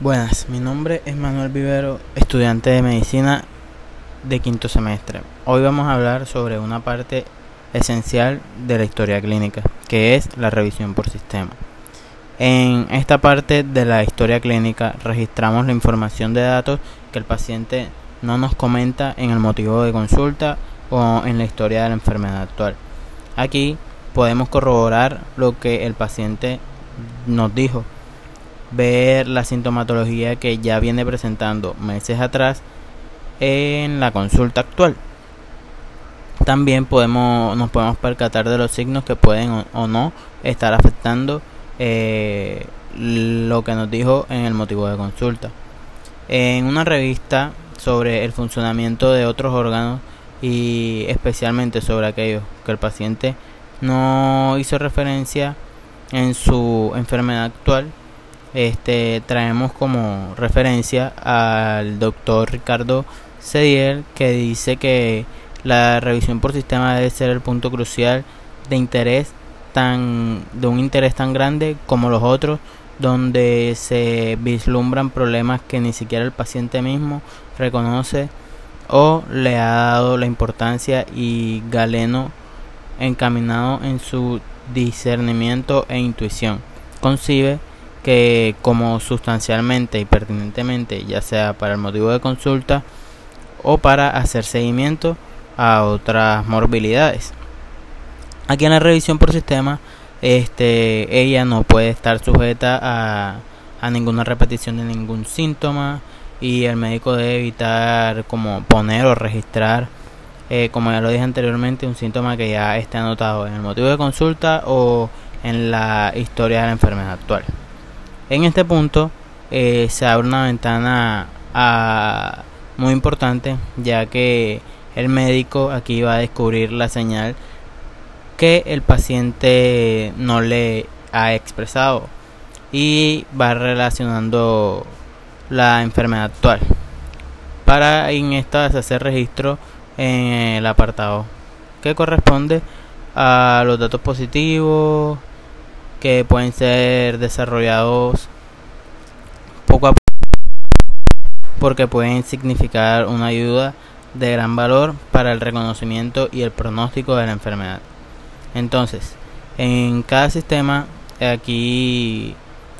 Buenas, mi nombre es Manuel Vivero, estudiante de medicina de quinto semestre. Hoy vamos a hablar sobre una parte esencial de la historia clínica, que es la revisión por sistema. En esta parte de la historia clínica registramos la información de datos que el paciente no nos comenta en el motivo de consulta o en la historia de la enfermedad actual. Aquí podemos corroborar lo que el paciente nos dijo ver la sintomatología que ya viene presentando meses atrás en la consulta actual. También podemos, nos podemos percatar de los signos que pueden o, no estar afectando eh, lo que nos dijo en el motivo de consulta. En una revista sobre el funcionamiento de otros órganos y especialmente sobre aquellos que el paciente no hizo referencia en su enfermedad actual, este, traemos como referencia al doctor Ricardo Cediel que dice que la revisión por sistema debe ser el punto crucial de interés tan de un interés tan grande como los otros donde se vislumbran problemas que ni siquiera el paciente mismo reconoce o le ha dado la importancia y Galeno encaminado en su discernimiento e intuición. Concibe que como sustancialmente y pertinentemente, ya sea para el motivo de consulta o para hacer seguimiento a otras morbilidades. Aquí en la revisión por sistema, este, ella no puede estar sujeta a, ninguna repetición de ningún síntoma y el médico debe evitar como poner o registrar, eh, como ya lo dije anteriormente, un síntoma que ya esté anotado en el motivo de consulta o en la historia de la enfermedad actual. En este punto eh, se abre una ventana ah, muy importante ya que el médico aquí va a descubrir la señal que el paciente no le ha expresado y va relacionando la enfermedad actual. Para en esta hacer registro en el apartado que corresponde a los datos positivos que pueden ser desarrollados poco a poco porque pueden significar una ayuda de gran valor para el reconocimiento y el pronóstico de la enfermedad. Entonces, en cada sistema aquí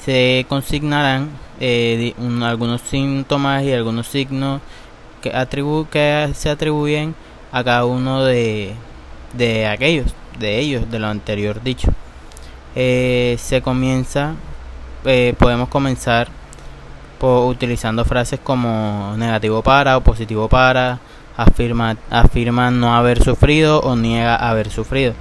se consignarán eh, algunos síntomas y algunos signos que, que se atribuyen a cada uno de, de aquellos, de ellos, de lo anterior dicho. Eh, se comienza, eh, podemos comenzar utilizando frases como negativo para o positivo para, afirma, afirma no haber sufrido o niega haber sufrido.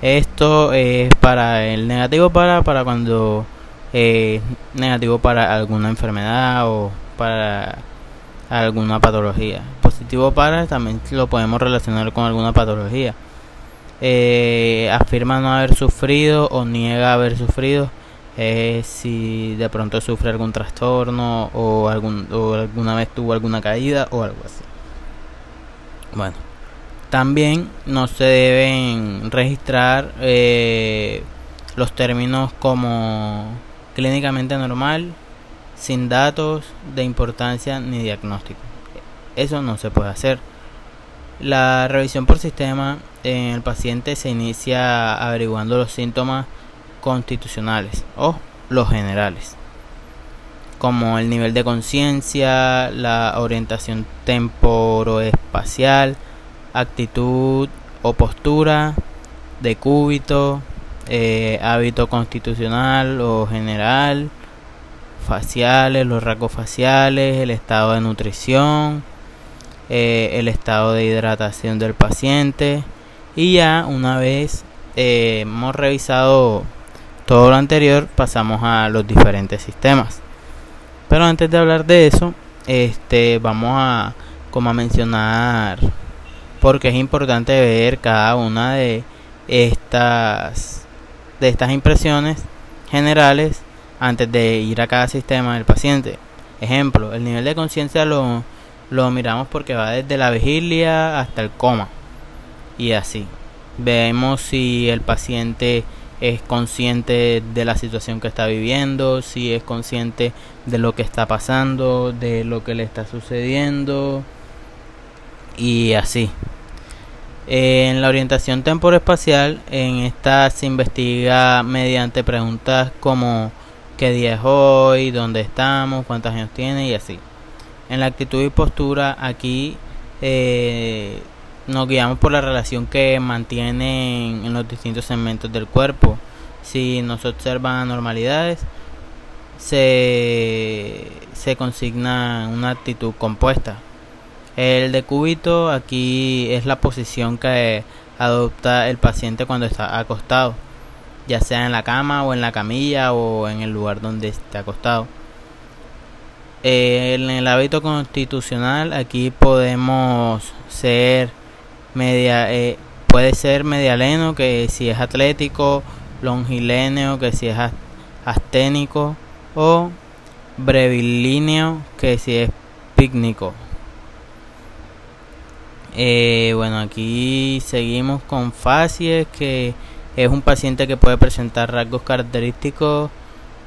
Esto es para el negativo para, para cuando es negativo para alguna enfermedad o para alguna patología. Positivo para también lo podemos relacionar con alguna patología eh, afirma no haber sufrido o niega haber sufrido eh, si de pronto sufre algún trastorno o, algún, o alguna vez tuvo alguna caída o algo así. Bueno, también no se deben registrar eh, los términos como clínicamente normal, sin datos de importancia ni diagnóstico. Eso no se puede hacer. La revisión por sistema en el paciente se inicia averiguando los síntomas constitucionales o los generales, como el nivel de conciencia, la orientación temporoespacial, actitud o postura, decúbito, eh, hábito constitucional o general, faciales, los rasgos faciales, el estado de nutrición, eh, el estado de hidratación del paciente, y ya una vez eh, hemos revisado todo lo anterior, pasamos a los diferentes sistemas. Pero antes de hablar de eso, este vamos a como a mencionar porque es importante ver cada una de estas de estas impresiones generales antes de ir a cada sistema del paciente. Ejemplo, el nivel de conciencia lo, lo miramos porque va desde la vigilia hasta el coma y así. Vemos si el paciente es consciente de la situación que está viviendo, si es consciente de lo que está pasando, de lo que le está sucediendo y así. En la orientación temporoespacial, en esta se investiga mediante preguntas como qué día es hoy, dónde estamos, cuántos años tiene y así. En la actitud y postura, aquí eh, nos guiamos por la relación que mantienen en los distintos segmentos del cuerpo. Si nos observan anormalidades, se, se consigna una actitud compuesta. El decúbito aquí es la posición que adopta el paciente cuando está acostado, ya sea en la cama o en la camilla o en el lugar donde esté acostado. En el hábito constitucional aquí podemos ser media eh, puede ser medialeno que si es atlético longilíneo que si es asténico o brevilíneo que si es pícnico. Eh, bueno aquí seguimos con facies que es un paciente que puede presentar rasgos característicos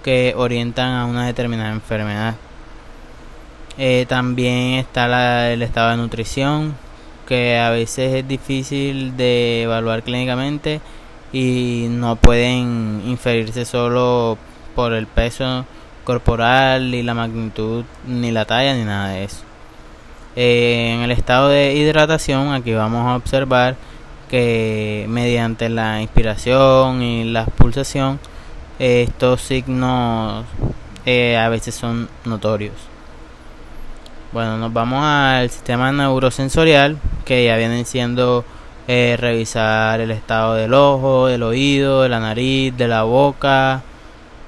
que orientan a una determinada enfermedad eh, también está el estado de nutrición que a veces es difícil de evaluar clínicamente y no pueden inferirse solo por el peso corporal y la magnitud ni la talla ni nada de eso. Eh, en el estado de hidratación aquí vamos a observar que mediante la inspiración y la pulsación estos signos eh, a veces son notorios. Bueno, nos vamos al sistema neurosensorial, que ya vienen siendo eh, revisar el estado del ojo, del oído, de la nariz, de la boca.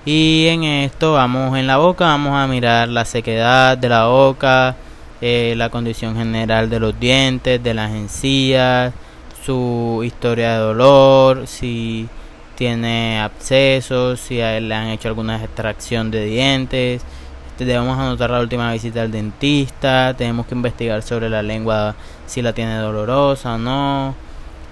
Y en esto vamos en la boca, vamos a mirar la sequedad de la boca, eh, la condición general de los dientes, de las encías, su historia de dolor, si tiene abscesos, si le han hecho alguna extracción de dientes debemos anotar la última visita al dentista, tenemos que investigar sobre la lengua si la tiene dolorosa o no,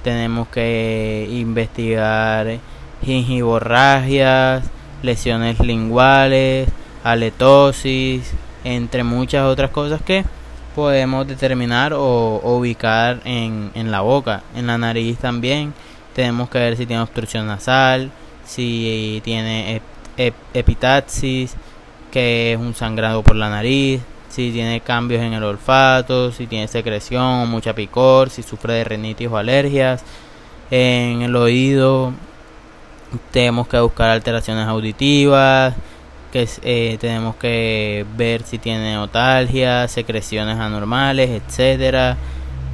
tenemos que investigar gingivorragias, lesiones linguales, aletosis, entre muchas otras cosas que podemos determinar o, ubicar en, en, la boca, en la nariz también. Tenemos que ver si tiene obstrucción nasal, si tiene epitaxis, que es un sangrado por la nariz, si tiene cambios en el olfato, si tiene secreción o mucha picor, si sufre de rinitis o alergias. En el oído tenemos que buscar alteraciones auditivas, que eh, tenemos que ver si tiene otalgia, secreciones anormales, etcétera.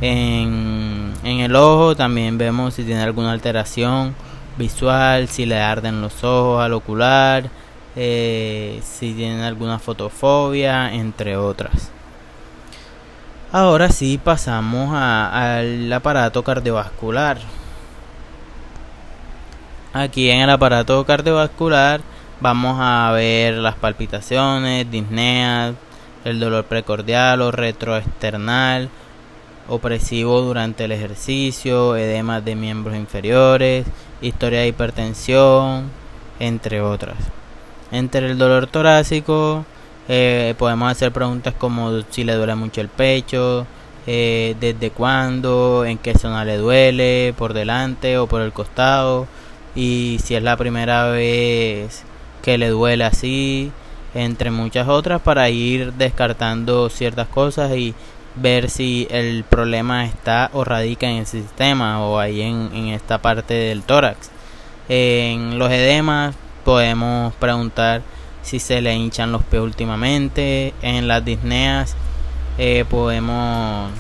En, en el ojo también vemos si tiene alguna alteración visual, si le arden los ojos al ocular, eh, si tienen alguna fotofobia, entre otras. Ahora sí pasamos al aparato cardiovascular. Aquí en el aparato cardiovascular vamos a ver las palpitaciones, disneas, el dolor precordial o retroesternal, opresivo durante el ejercicio, edemas de miembros inferiores, historia de hipertensión, entre otras. Entre el dolor torácico eh, podemos hacer preguntas como si le duele mucho el pecho, eh, desde cuándo, en qué zona le duele, por delante o por el costado, y si es la primera vez que le duele así, entre muchas otras, para ir descartando ciertas cosas y ver si el problema está o radica en el sistema o ahí en, en esta parte del tórax. En los edemas podemos preguntar si se le hinchan los pies últimamente. En las disneas eh, podemos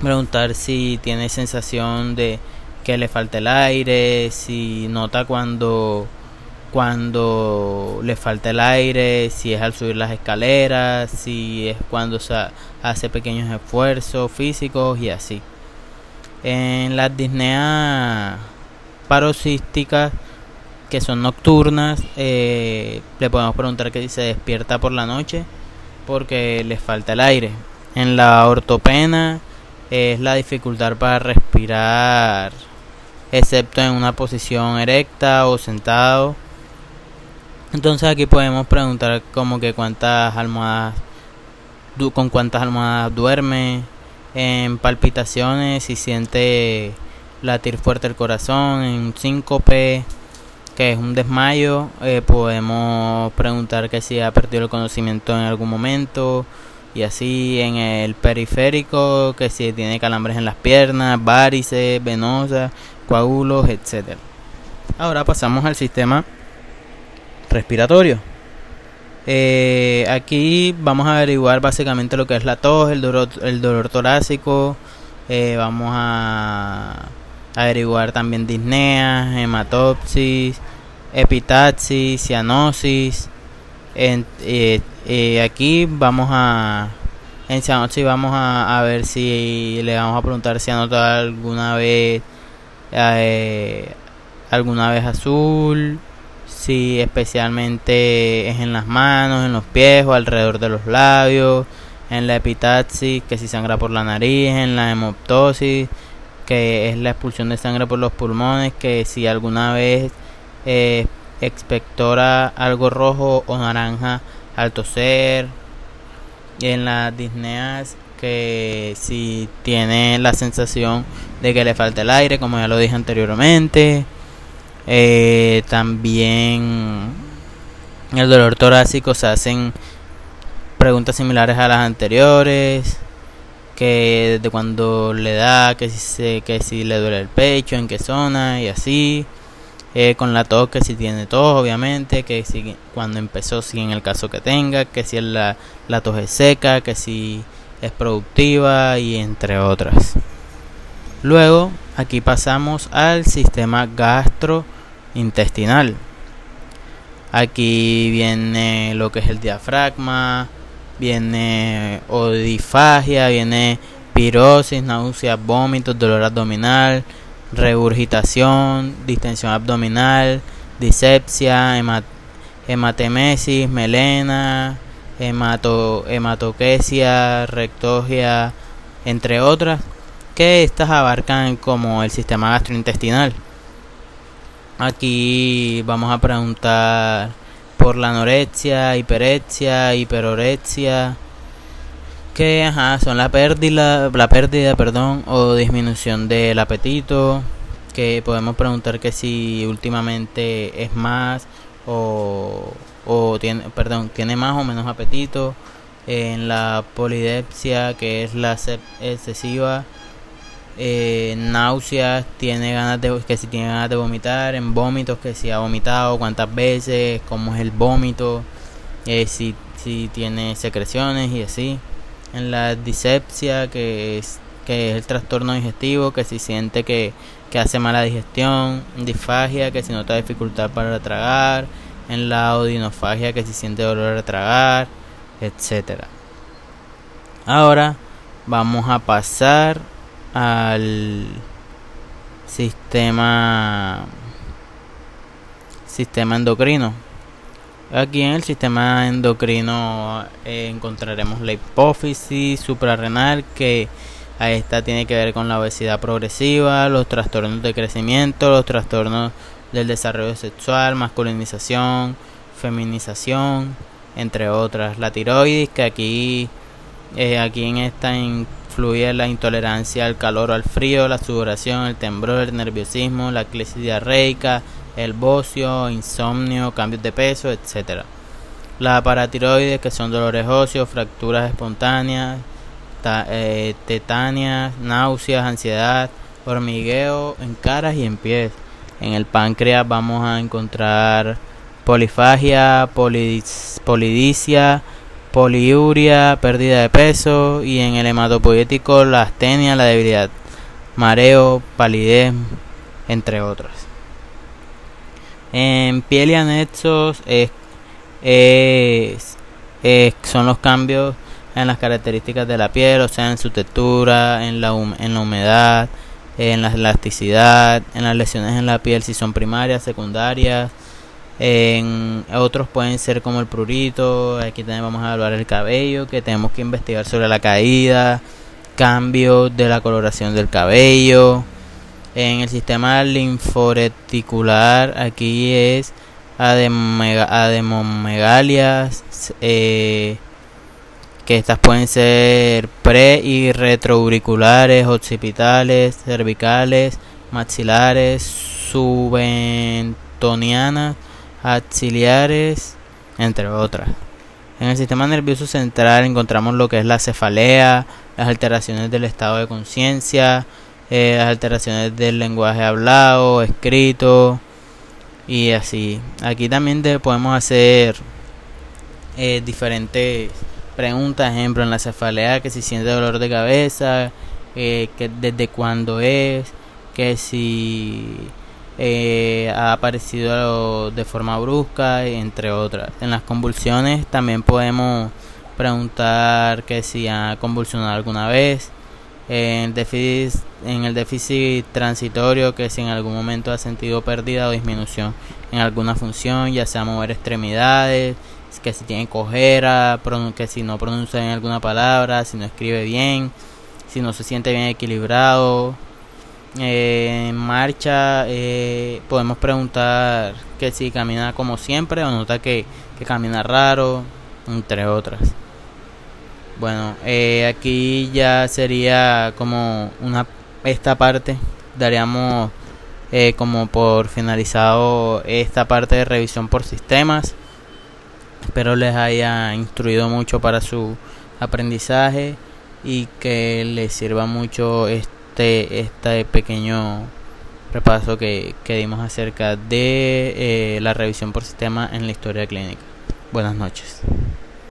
preguntar si tiene sensación de que le falta el aire, si nota cuando cuando le falta el aire, si es al subir las escaleras, si es cuando se hace pequeños esfuerzos físicos y así. En las disneas paroxísticas que son nocturnas, eh, le podemos preguntar que si se despierta por la noche porque le falta el aire. En la ortopena es la dificultad para respirar excepto en una posición erecta o sentado. Entonces aquí podemos preguntar como que cuántas almohadas, con cuántas almohadas duerme, en palpitaciones, si siente latir fuerte el corazón, en síncope, que es un desmayo, eh, podemos preguntar que si ha perdido el conocimiento en algún momento, y así en el periférico, que si tiene calambres en las piernas, varices, venosas, coágulos, etc. Ahora pasamos al sistema respiratorio. Eh, aquí vamos a averiguar básicamente lo que es la tos, el dolor, el dolor torácico. Eh, vamos a averiguar también disnea, hematopsis, epitaxis, cianosis. En, eh, aquí vamos a en cianosis vamos a, a, ver si le vamos a preguntar si ha alguna vez alguna vez azul si especialmente es en las manos, en los pies o alrededor de los labios, en la epitaxis, que si sangra por la nariz, en la hemoptosis, que es la expulsión de sangre por los pulmones, que si alguna vez eh, expectora algo rojo o naranja al toser, y en las disneas que si tiene la sensación de que le falta el aire, como ya lo dije anteriormente, eh, también el dolor torácico se hacen preguntas similares a las anteriores que de cuando le da que si que si le duele el pecho en qué zona y así eh, con la tos que si tiene tos obviamente que si cuando empezó si en el caso que tenga que si la, la tos es seca que si es productiva y entre otras luego aquí pasamos al sistema gastro intestinal. Aquí viene lo que es el diafragma, viene odifagia, viene pirosis, náuseas, vómitos, dolor abdominal, regurgitación, distensión abdominal, disepsia, hematemesis, melena, hemato, hematoquesia, rectogia, entre otras, que estas abarcan como el sistema gastrointestinal. Aquí vamos a preguntar por la anorexia, hiperexia, hiperorexia, que son la pérdida, la pérdida, perdón, o disminución del apetito, que podemos preguntar que si últimamente es más o, o tiene, perdón, tiene más o menos apetito, en la polidepsia, que es la excesiva eh, náuseas, tiene ganas de que si tiene ganas de vomitar, en vómitos que si ha vomitado, cuántas veces, cómo es el vómito, eh, si, si tiene secreciones y así. En la disepsia, que es, que es el trastorno digestivo, que si siente que, que hace mala digestión, disfagia, que si nota dificultad para tragar, en la odinofagia, que si siente dolor a tragar, etcétera. Ahora vamos a pasar al sistema sistema endocrino. Aquí en el sistema endocrino eh, encontraremos la hipófisis suprarrenal que a esta tiene que ver con la obesidad progresiva, los trastornos de crecimiento, los trastornos del desarrollo sexual, masculinización, feminización, entre otras. La tiroides que aquí eh, aquí en esta influye la intolerancia al calor o al frío, la sudoración, el temblor, el nerviosismo, la crisis diarreica, el bocio, insomnio, cambios de peso, etc. La paratiroides, que son dolores óseos, fracturas espontáneas, eh, náuseas, ansiedad, hormigueo en caras y en pies. En el páncreas vamos a encontrar polifagia, polidicia, poliuria, pérdida de peso y en el hematopoético la astenia, la debilidad, mareo, palidez, entre otras. En piel y anexos es, son los cambios en las características de la piel, o sea, en su textura, en la humedad, en la elasticidad, en las lesiones en la piel si son primarias, secundarias, en otros pueden ser como el prurito, aquí también vamos a hablar el cabello, que tenemos que investigar sobre la caída, cambios de la coloración del cabello, En el sistema linforeticular aquí es ademomegalias, eh, que estas pueden ser pre y retroauriculares, occipitales, cervicales, maxilares, subentonianas, axilares, entre otras. En el sistema nervioso central encontramos lo que es la cefalea, las alteraciones del estado de conciencia, eh, las alteraciones del lenguaje hablado, escrito y así. Aquí también podemos hacer eh, diferentes preguntas, ejemplo en la cefalea que si siente dolor de cabeza, eh, que desde cuándo es, que si eh, ha aparecido de forma brusca, entre otras. En las convulsiones también podemos preguntar que si ha convulsionado alguna vez. En el, déficit, en el déficit transitorio, que si en algún momento ha sentido pérdida o disminución en alguna función, ya sea mover extremidades, que si tiene cojera, que si no pronuncia bien alguna palabra, si no escribe bien, si no se siente bien equilibrado, eh, en marcha eh, podemos preguntar que si camina como siempre o nota que, camina raro, entre otras. Bueno, eh, aquí ya sería como una esta parte daríamos como por finalizado esta parte de revisión por sistemas. Espero les haya instruido mucho para su aprendizaje y que les sirva mucho este este, este pequeño repaso que, que dimos acerca de eh, la revisión por sistema en la historia clínica. Buenas noches.